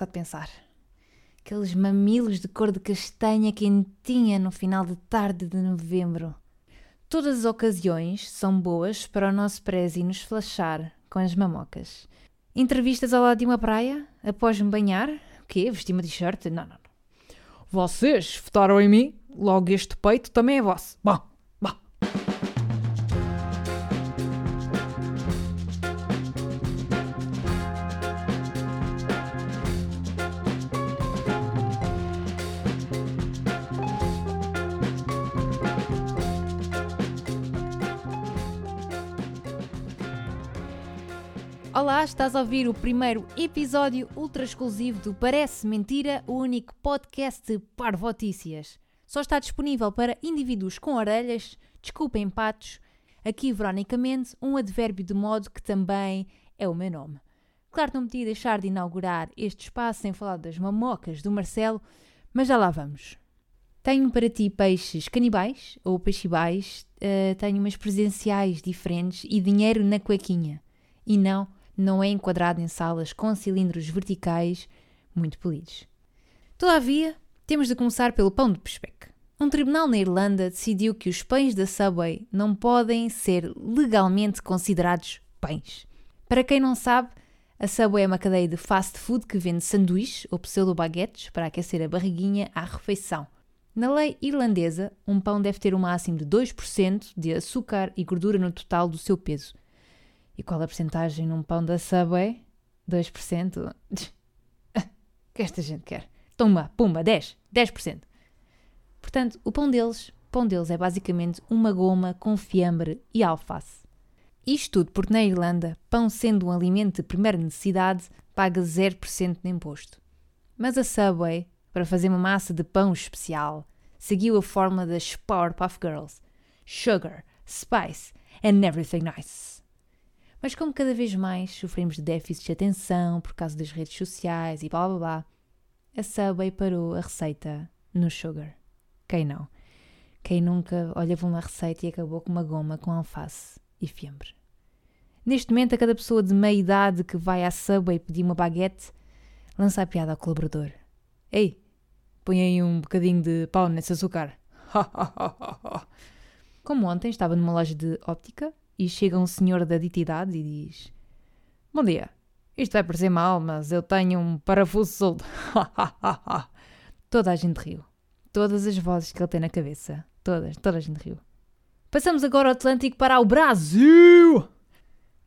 só de pensar. Aqueles mamilos de cor de castanha quentinha no final de tarde de novembro. Todas as ocasiões são boas para o nosso prezi nos flashar com as mamocas. Entrevistas ao lado de uma praia, após me banhar, o quê? Vestir uma t-shirt? Não, não, não. Vocês votaram em mim, logo este peito também é vosso. Bom, Olá, estás a ouvir o primeiro episódio ultra exclusivo do Parece Mentira, o único podcast de parvotícias. Só está disponível para indivíduos com orelhas, desculpem patos, aqui veronicamente um advérbio de modo que também é o meu nome. Claro que não podia deixar de inaugurar este espaço sem falar das mamocas do Marcelo, mas já lá vamos. Tenho para ti peixes canibais ou peixibais, uh, tenho umas presenciais diferentes e dinheiro na cuequinha. E não, não é enquadrado em salas com cilindros verticais muito polidos. Todavia, temos de começar pelo pão de Pespec. Um tribunal na Irlanda decidiu que os pães da Subway não podem ser legalmente considerados pães. Para quem não sabe, a Subway é uma cadeia de fast food que vende sanduíches ou pseudo-baguetes para aquecer a barriguinha à refeição. Na lei irlandesa, um pão deve ter o máximo de 2% de açúcar e gordura no total do seu peso. E qual a porcentagem num pão da Subway? 2%? que esta gente quer? Toma, pumba, 10, 10%. Portanto, o pão deles, pão deles é basicamente uma goma com fiambre e alface. Isto tudo porque na Irlanda, pão sendo um alimento de primeira necessidade, paga 0% de imposto. Mas a Subway, para fazer uma massa de pão especial, seguiu a fórmula das Powerpuff Girls: sugar, spice and everything nice. Mas como cada vez mais sofremos de déficit de atenção por causa das redes sociais e blá blá blá, a Subway parou a receita no sugar. Quem não? Quem nunca olhava uma receita e acabou com uma goma com alface e fiambre? Neste momento, a cada pessoa de meia idade que vai à Subway pedir uma baguete, lança a piada ao colaborador. Ei, põe aí um bocadinho de pau nesse açúcar. Como ontem estava numa loja de óptica e chega um senhor da dita idade e diz: Bom dia, isto vai parecer mal, mas eu tenho um parafuso solto. Toda a gente riu. Todas as vozes que ele tem na cabeça. Todas, toda a gente riu. Passamos agora ao Atlântico para o Brasil!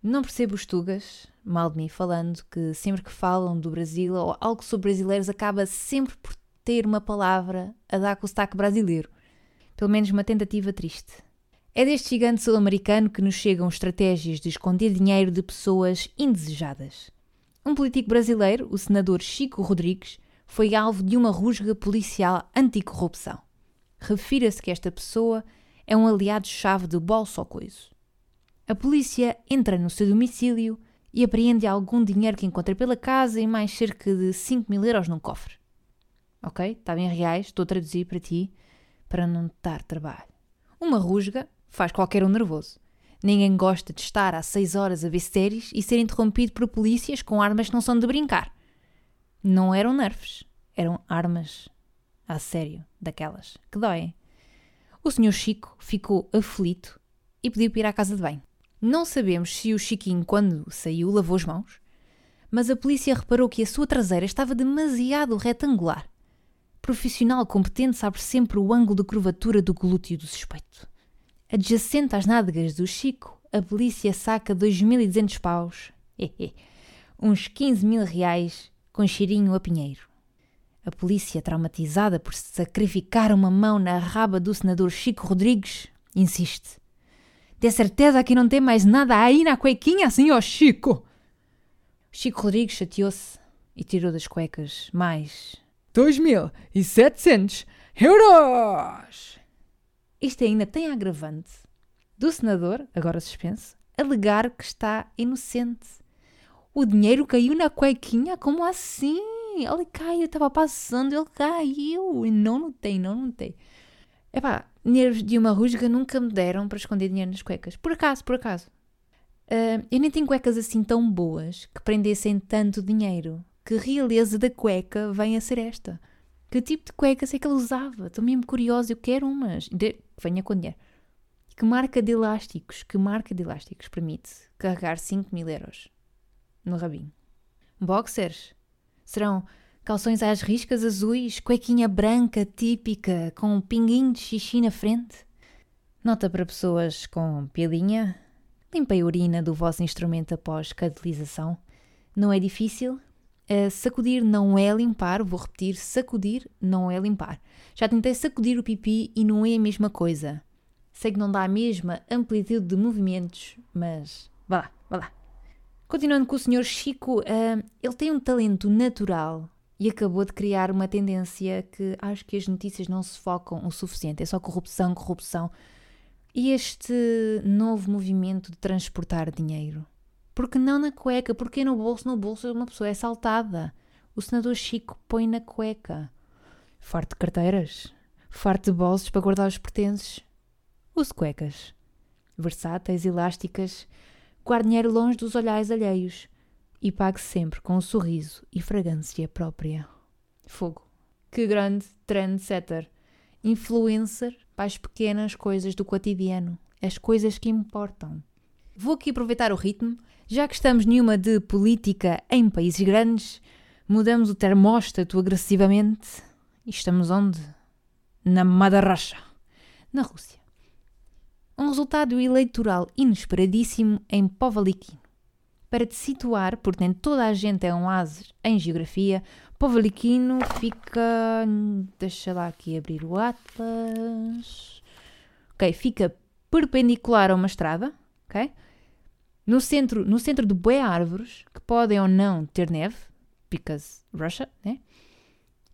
Não percebo os tugas, mal de mim falando, que sempre que falam do Brasil ou algo sobre brasileiros acaba sempre por ter uma palavra a dar com o sotaque brasileiro. Pelo menos uma tentativa triste. É deste gigante sul-americano que nos chegam estratégias de esconder dinheiro de pessoas indesejadas. Um político brasileiro, o senador Chico Rodrigues, foi alvo de uma rusga policial anticorrupção. Refira-se que esta pessoa é um aliado-chave do Bolso Coiso. A polícia entra no seu domicílio e apreende algum dinheiro que encontra pela casa e mais cerca de 5 mil euros num cofre. Ok? Está bem reais, estou a traduzir para ti, para não dar trabalho. Uma rusga faz qualquer um nervoso. Ninguém gosta de estar há 6 horas a ver séries e ser interrompido por polícias com armas que não são de brincar. Não eram nerfs, eram armas a sério, daquelas que doem. O senhor Chico ficou aflito e pediu para ir à casa de banho. Não sabemos se o Chiquinho, quando saiu, lavou as mãos, mas a polícia reparou que a sua traseira estava demasiado retangular. Profissional competente sabe sempre o ângulo de curvatura do glúteo do suspeito. Adjacente às nádegas do Chico, a polícia saca 2.200 paus, uns 15 mil reais, com cheirinho a pinheiro. A polícia, traumatizada por sacrificar uma mão na raba do senador Chico Rodrigues, insiste. De certeza que não tem mais nada aí na cuequinha, senhor Chico? Chico Rodrigues chateou-se e tirou das cuecas mais 2.700 euros! Isto ainda tem agravante do senador, agora suspenso, alegar que está inocente. O dinheiro caiu na cuequinha? Como assim? Ele caiu, estava passando, ele caiu. E não notei, não notei. Epá, nervos de uma rusga nunca me deram para esconder dinheiro nas cuecas. Por acaso, por acaso. Uh, eu nem tenho cuecas assim tão boas que prendessem tanto dinheiro. que realeza da cueca vem a ser esta. Que tipo de cuecas é que ele usava? Estou mesmo curiosa, eu quero umas. De... Venha com dinheiro. Que marca de elásticos, que marca de elásticos permite carregar 5 mil euros no rabinho? Boxers? Serão calções às riscas azuis, cuequinha branca típica com um pinguinho de xixi na frente? Nota para pessoas com pilinha? Limpei a urina do vosso instrumento após catalisação. Não é difícil, Uh, sacudir não é limpar, vou repetir: sacudir não é limpar. Já tentei sacudir o pipi e não é a mesma coisa. Sei que não dá a mesma amplitude de movimentos, mas vá lá, vá lá. Continuando com o Sr. Chico, uh, ele tem um talento natural e acabou de criar uma tendência que acho que as notícias não se focam o suficiente. É só corrupção, corrupção. E este novo movimento de transportar dinheiro porque não na cueca? Porque no bolso? No bolso uma pessoa é assaltada. O senador Chico põe na cueca. Farto de carteiras. Farto de bolsos para guardar os pertences. Use cuecas. Versáteis, elásticas. Guarde dinheiro longe dos olhares alheios. E pague sempre com um sorriso e fragrância própria. Fogo. Que grande trendsetter. Influencer para as pequenas coisas do cotidiano. As coisas que importam. Vou aqui aproveitar o ritmo já que estamos nenhuma de política em países grandes, mudamos o termóstato agressivamente e estamos onde? Na Madarracha, na Rússia. Um resultado eleitoral inesperadíssimo em Povalikino. Para te situar, porque nem toda a gente é um ases em geografia, Povalikino fica. Deixa lá aqui abrir o Atlas. Ok, fica perpendicular a uma estrada, ok? No centro, no centro de boé árvores, que podem ou não ter neve, because Russia, né?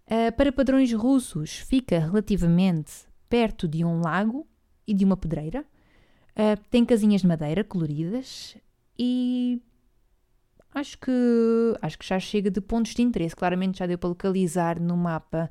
Uh, para padrões russos, fica relativamente perto de um lago e de uma pedreira. Uh, tem casinhas de madeira coloridas e acho que acho que já chega de pontos de interesse. Claramente já deu para localizar no mapa.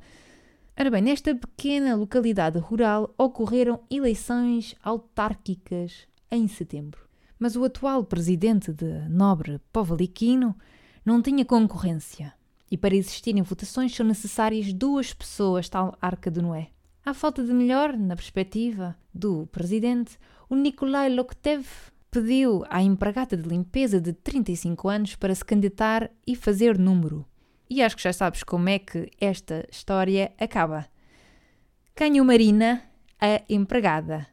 Ora bem, nesta pequena localidade rural ocorreram eleições autárquicas em setembro mas o atual presidente de Nobre Povaliquino não tinha concorrência e para existirem votações são necessárias duas pessoas, tal Arca de Noé. À falta de melhor, na perspectiva do presidente, o Nikolai Loktev pediu à empregada de limpeza de 35 anos para se candidatar e fazer número. E acho que já sabes como é que esta história acaba. Ganhou Marina, a empregada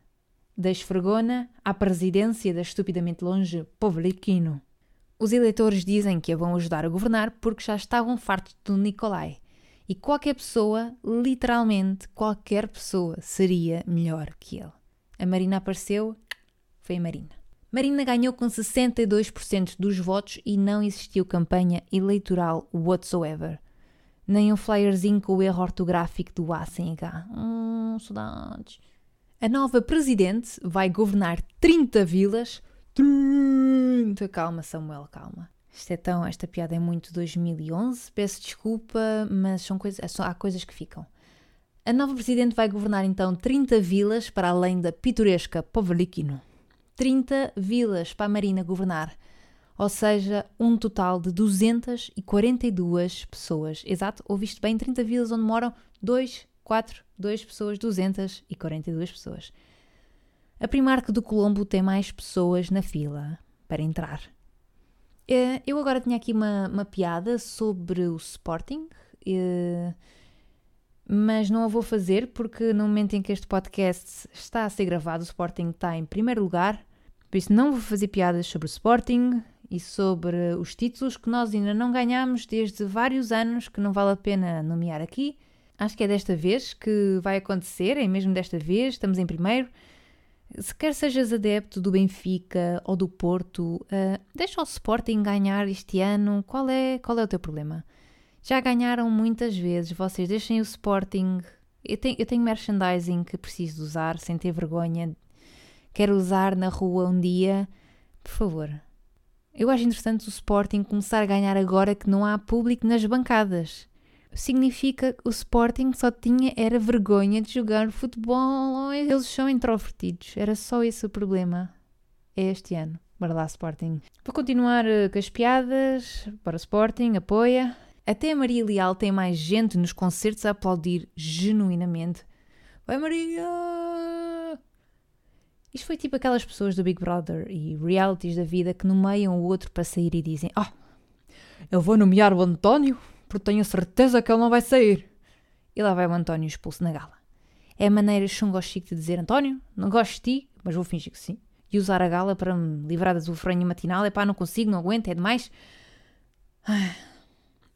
da esfregona à presidência da estupidamente longe Povliquino. Os eleitores dizem que a vão ajudar a governar porque já estavam fartos do Nicolai. E qualquer pessoa, literalmente qualquer pessoa, seria melhor que ele. A Marina apareceu, foi a Marina. Marina ganhou com 62% dos votos e não existiu campanha eleitoral whatsoever. Nem um flyerzinho com o erro ortográfico do A sem H. Hum, saudades. A nova presidente vai governar 30 vilas. 30! Calma, Samuel, calma. Isto é tão, esta piada é muito 2011, peço desculpa, mas são coisas, há coisas que ficam. A nova presidente vai governar então 30 vilas para além da pitoresca Povlikino. 30 vilas para a Marina governar, ou seja, um total de 242 pessoas. Exato, ouviste bem, 30 vilas onde moram 2 4, 2 pessoas, 242 pessoas. A Primark do Colombo tem mais pessoas na fila para entrar. Eh, eu agora tinha aqui uma, uma piada sobre o Sporting, eh, mas não a vou fazer porque no momento em que este podcast está a ser gravado, o Sporting está em primeiro lugar. Por isso, não vou fazer piadas sobre o Sporting e sobre os títulos que nós ainda não ganhamos desde vários anos, que não vale a pena nomear aqui. Acho que é desta vez que vai acontecer, é mesmo desta vez, estamos em primeiro. Se quer sejas adepto do Benfica ou do Porto, uh, deixa o Sporting ganhar este ano. Qual é, qual é o teu problema? Já ganharam muitas vezes, vocês deixem o Sporting. Eu tenho, eu tenho merchandising que preciso usar sem ter vergonha. Quero usar na rua um dia. Por favor. Eu acho interessante o Sporting começar a ganhar agora que não há público nas bancadas significa que o Sporting só tinha era vergonha de jogar futebol. Eles são introvertidos. Era só esse o problema. É este ano. Bora lá, Sporting. Vou continuar uh, com as piadas. Para o Sporting, apoia. Até a Maria Leal tem mais gente nos concertos a aplaudir genuinamente. Vai Maria! Isto foi tipo aquelas pessoas do Big Brother e realities da vida que nomeiam o outro para sair e dizem: Ah, eu vou nomear o António porque tenho certeza que ele não vai sair. E lá vai o António expulso na gala. É a maneira chungo-chique de dizer: António, não gosto de ti, mas vou fingir que sim. E usar a gala para me livrar da sofrência matinal. É pá, não consigo, não aguento, é demais.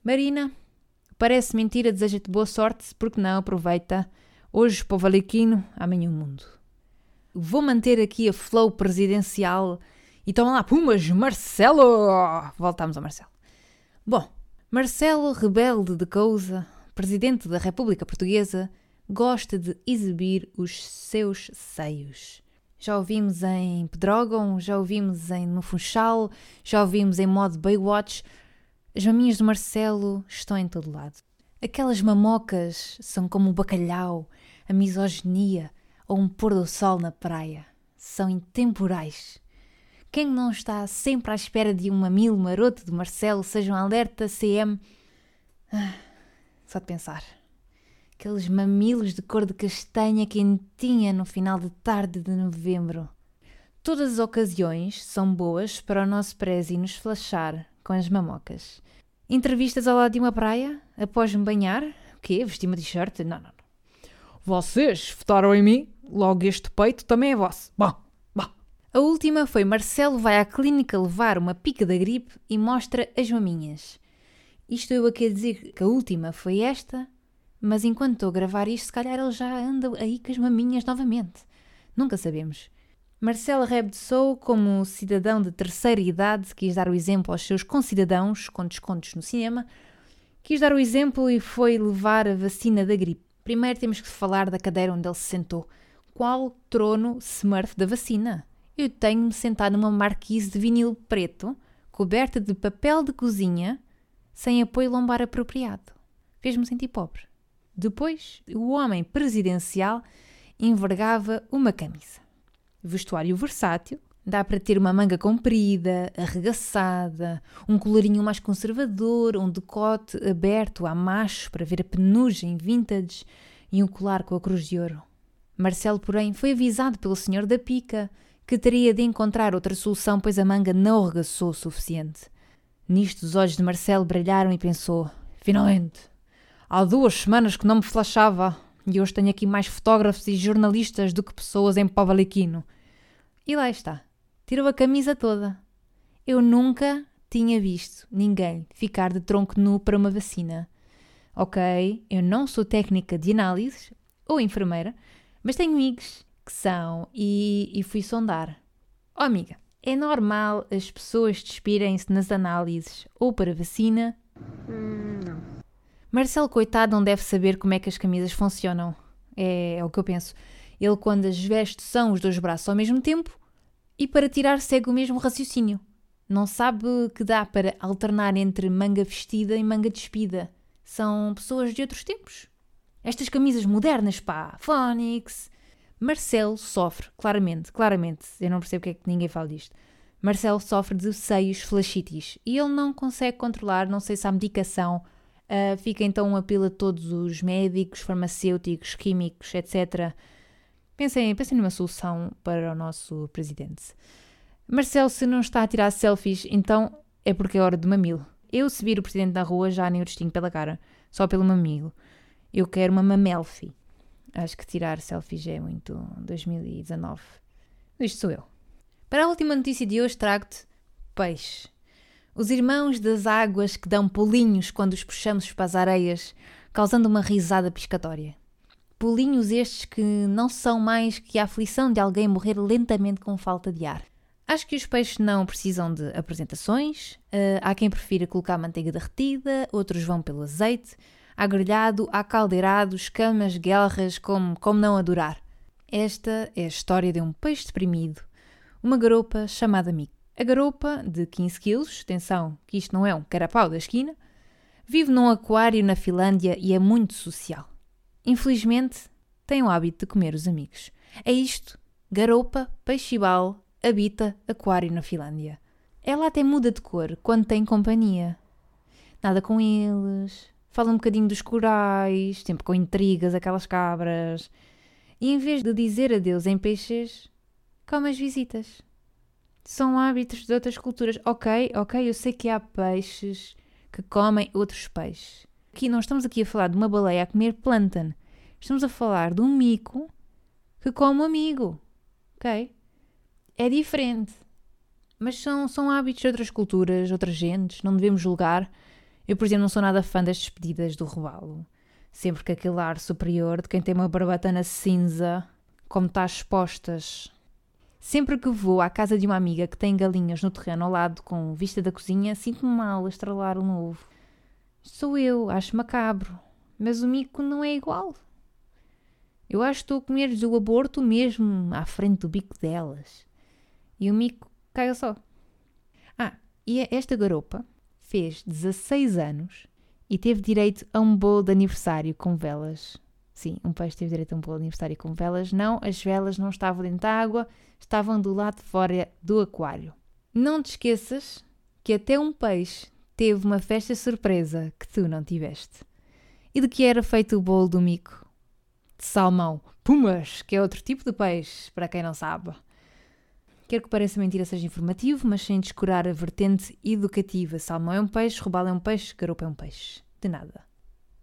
Marina, parece mentira, deseja-te boa sorte, porque não, aproveita. Hoje para o Valiquino, amanhã o mundo. Vou manter aqui a flow presidencial. E estão lá, pumas, Marcelo! Voltamos ao Marcelo. Bom, Marcelo, rebelde de Cousa, presidente da República Portuguesa, gosta de exibir os seus seios. Já ouvimos em Pedrógão, já ouvimos em No Funchal, já ouvimos em modo Baywatch. As maminhas do Marcelo estão em todo lado. Aquelas mamocas são como o bacalhau, a misoginia ou um pôr do sol na praia. São intemporais. Quem não está sempre à espera de um mamilo maroto de Marcelo seja um alerta CM. Ah, só de pensar. Aqueles mamilos de cor de castanha quentinha no final de tarde de novembro. Todas as ocasiões são boas para o nosso prezi nos flashar com as mamocas. Entrevistas ao lado de uma praia, após me banhar. O quê? Vestir uma t-shirt? Não, não, não. Vocês votaram em mim, logo este peito também é vosso. Bom, bom. A última foi Marcelo vai à clínica levar uma pica da gripe e mostra as maminhas. Isto eu a dizer que a última foi esta, mas enquanto estou a gravar isto, se calhar ele já anda aí com as maminhas novamente. Nunca sabemos. Marcelo Rebdesou, como cidadão de terceira idade, quis dar o exemplo aos seus concidadãos com descontos no cinema, quis dar o exemplo e foi levar a vacina da gripe. Primeiro temos que falar da cadeira onde ele se sentou. Qual trono Smurf da vacina? Eu tenho-me sentado numa marquise de vinil preto, coberta de papel de cozinha, sem apoio lombar apropriado. Fez-me sentir pobre. Depois, o homem presidencial envergava uma camisa vestuário versátil. Dá para ter uma manga comprida, arregaçada, um colorinho mais conservador, um decote aberto a macho para ver a penugem vintage e um colar com a cruz de ouro. Marcelo, porém, foi avisado pelo senhor da pica que teria de encontrar outra solução, pois a manga não arregaçou o suficiente. Nisto, os olhos de Marcelo brilharam e pensou: finalmente! Há duas semanas que não me flashava. E hoje tenho aqui mais fotógrafos e jornalistas do que pessoas em Pavaliquino. E lá está. Tirou a camisa toda. Eu nunca tinha visto ninguém ficar de tronco nu para uma vacina. Ok, eu não sou técnica de análise ou enfermeira, mas tenho amigos que são e, e fui sondar. Oh, amiga, é normal as pessoas despirem-se nas análises ou para vacina? Hum, não. Marcelo, coitado, não deve saber como é que as camisas funcionam. É, é o que eu penso. Ele, quando as veste, são os dois braços ao mesmo tempo e para tirar segue o mesmo raciocínio. Não sabe que dá para alternar entre manga vestida e manga despida. São pessoas de outros tempos. Estas camisas modernas, pá, Phonics. Marcelo sofre, claramente, claramente, eu não percebo porque é que ninguém fala disto. Marcelo sofre de seios flascitis e ele não consegue controlar, não sei se há medicação Uh, fica então um apelo a todos os médicos, farmacêuticos, químicos, etc. Pensem, pensem numa solução para o nosso presidente. Marcelo, se não está a tirar selfies, então é porque é hora de mamilo. Eu, se vir o presidente na rua, já nem o distingo pela cara, só pelo mamilo. Eu quero uma mamelfie. Acho que tirar selfies é muito 2019. Isto sou eu. Para a última notícia de hoje, trago-te peixe. Os irmãos das águas que dão pulinhos quando os puxamos para as areias, causando uma risada piscatória. Pulinhos estes que não são mais que a aflição de alguém morrer lentamente com falta de ar. Acho que os peixes não precisam de apresentações. Uh, há quem prefira colocar manteiga derretida, outros vão pelo azeite. Há grelhado, há caldeirado, escamas, guelras, como, como não adorar. Esta é a história de um peixe deprimido, uma garopa chamada Mico. A garopa, de 15 quilos, atenção que isto não é um carapau da esquina, vive num aquário na Finlândia e é muito social. Infelizmente, tem o hábito de comer os amigos. É isto, garopa, peixibal, habita aquário na Finlândia. Ela até muda de cor quando tem companhia. nada com eles, fala um bocadinho dos corais, sempre com intrigas, aquelas cabras. E em vez de dizer adeus em peixes, come as visitas. São hábitos de outras culturas. Ok, ok, eu sei que há peixes que comem outros peixes. Aqui não estamos aqui a falar de uma baleia a comer plântano. Estamos a falar de um mico que come um amigo. Ok? É diferente. Mas são, são hábitos de outras culturas, outras gentes, não devemos julgar. Eu, por exemplo, não sou nada fã das despedidas do robalo. Sempre que aquele ar superior de quem tem uma barbatana cinza, como está expostas. Sempre que vou à casa de uma amiga que tem galinhas no terreno ao lado com vista da cozinha, sinto-me mal a estralar um ovo. Sou eu, acho macabro. Mas o mico não é igual. Eu acho que estou a comer-lhes o aborto mesmo à frente do bico delas. E o mico caiu só. Ah, e esta garopa fez 16 anos e teve direito a um bolo de aniversário com velas. Sim, um peixe teve direito a um bolo de aniversário com velas. Não, as velas não estavam dentro da água, estavam do lado de fora do aquário. Não te esqueças que até um peixe teve uma festa surpresa que tu não tiveste. E de que era feito o bolo do mico? De salmão. Pumas, que é outro tipo de peixe, para quem não sabe. Quero que pareça mentira seja informativo, mas sem descurar a vertente educativa. Salmão é um peixe, robalo é um peixe, garopa é um peixe. De nada.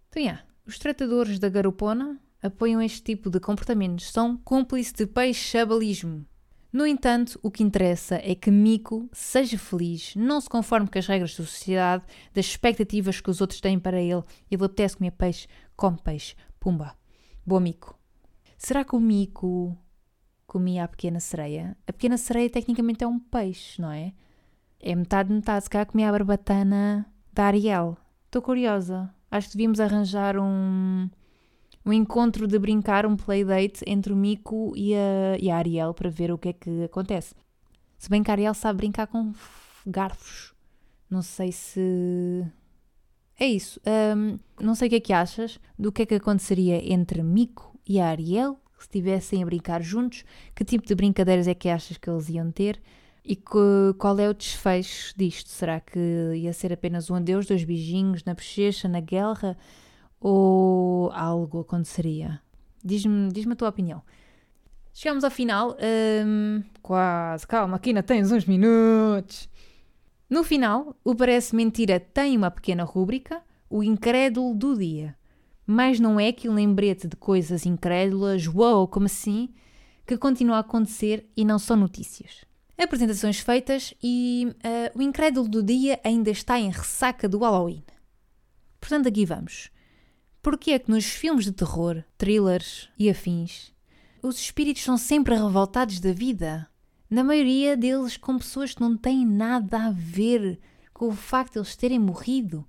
Então, yeah, os tratadores da garupona apoiam este tipo de comportamentos. São cúmplices de peixabalismo. No entanto, o que interessa é que Mico seja feliz, não se conforme com as regras da sociedade, das expectativas que os outros têm para ele. Ele apetece comer peixe, come peixe. Pumba. Boa Mico. Será que o Mico comia a pequena sereia. A pequena sereia tecnicamente é um peixe, não é? É metade, metade. Se calhar comia a barbatana da Ariel. Estou curiosa. Acho que devíamos arranjar um, um encontro de brincar, um playdate entre o Mico e a, e a Ariel para ver o que é que acontece. Se bem que a Ariel sabe brincar com garfos. Não sei se. É isso. Um, não sei o que é que achas do que é que aconteceria entre Mico e a Ariel que estivessem a brincar juntos, que tipo de brincadeiras é que achas que eles iam ter e que, qual é o desfecho disto? Será que ia ser apenas um adeus, dois beijinhos na bochecha, na guerra ou algo aconteceria? Diz-me diz a tua opinião. Chegamos ao final. Hum, quase, calma, aqui ainda tens uns minutos. No final, o Parece Mentira tem uma pequena rúbrica, o incrédulo do dia mas não é que um lembrete de coisas incrédulas, uou, como assim, que continua a acontecer e não são notícias. Apresentações feitas e uh, o incrédulo do dia ainda está em ressaca do Halloween. Portanto, aqui vamos. Porquê é que nos filmes de terror, thrillers e afins, os espíritos são sempre revoltados da vida? Na maioria deles com pessoas que não têm nada a ver com o facto de eles terem morrido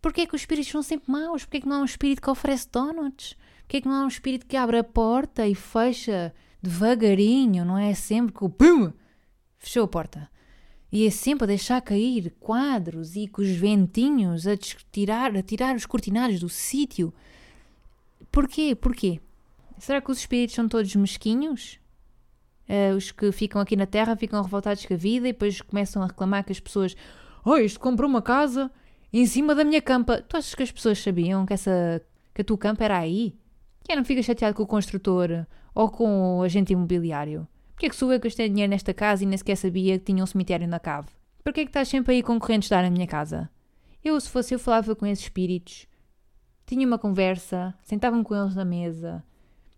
Porquê é que os espíritos são sempre maus? Porquê é que não há um espírito que oferece donuts? Porquê é que não há um espírito que abre a porta e fecha devagarinho? Não é sempre que o pum fechou a porta. E é sempre a deixar cair quadros e com os ventinhos a tirar, a tirar os cortinados do sítio. Porquê? Porquê? Será que os espíritos são todos mesquinhos? Uh, os que ficam aqui na Terra ficam revoltados com a vida e depois começam a reclamar que as pessoas. Oh, isto comprou uma casa em cima da minha campa. Tu achas que as pessoas sabiam que, essa, que a tua campa era aí? Que não fica chateado com o construtor ou com o agente imobiliário? Porquê é que sou eu que gastei dinheiro nesta casa e nem sequer sabia que tinha um cemitério na cave? Porquê é que estás sempre aí concorrentes dar na minha casa? Eu, se fosse eu, falava com esses espíritos. Tinha uma conversa, sentava-me com eles na mesa.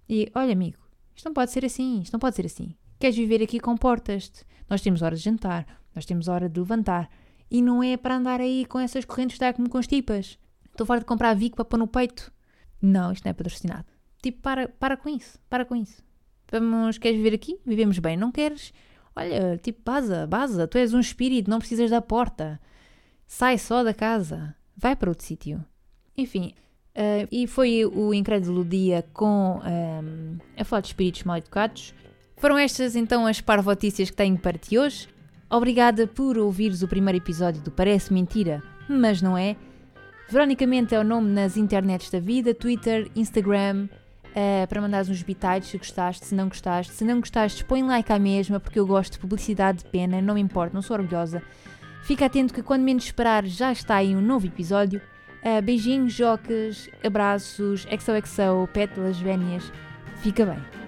E, olha amigo, isto não pode ser assim, isto não pode ser assim. Queres viver aqui, comportas-te. Nós temos hora de jantar, nós temos hora de levantar, e não é para andar aí com essas correntes de ar como constipas. Estou fora de comprar Vico para pôr no peito. Não, isto não é patrocinado. Tipo, para, para com isso, para com isso. Vamos, queres viver aqui? Vivemos bem. Não queres? Olha, tipo, baza, baza. Tu és um espírito, não precisas da porta. Sai só da casa. Vai para outro sítio. Enfim, uh, e foi o incrédulo dia com um, a falar de espíritos mal educados. Foram estas então as parvotícias que tenho para ti hoje. Obrigada por ouvires o primeiro episódio do Parece Mentira, mas não é. Verónica Mente é o nome nas internets da vida, Twitter, Instagram, uh, para mandares uns bitites se gostaste, se não gostaste. Se não gostaste, põe like à mesma, porque eu gosto de publicidade de pena, não me importa, não sou orgulhosa. Fica atento que quando menos esperar já está aí um novo episódio. Uh, beijinhos, jocas, abraços, XOXO, pétalas vénias. Fica bem.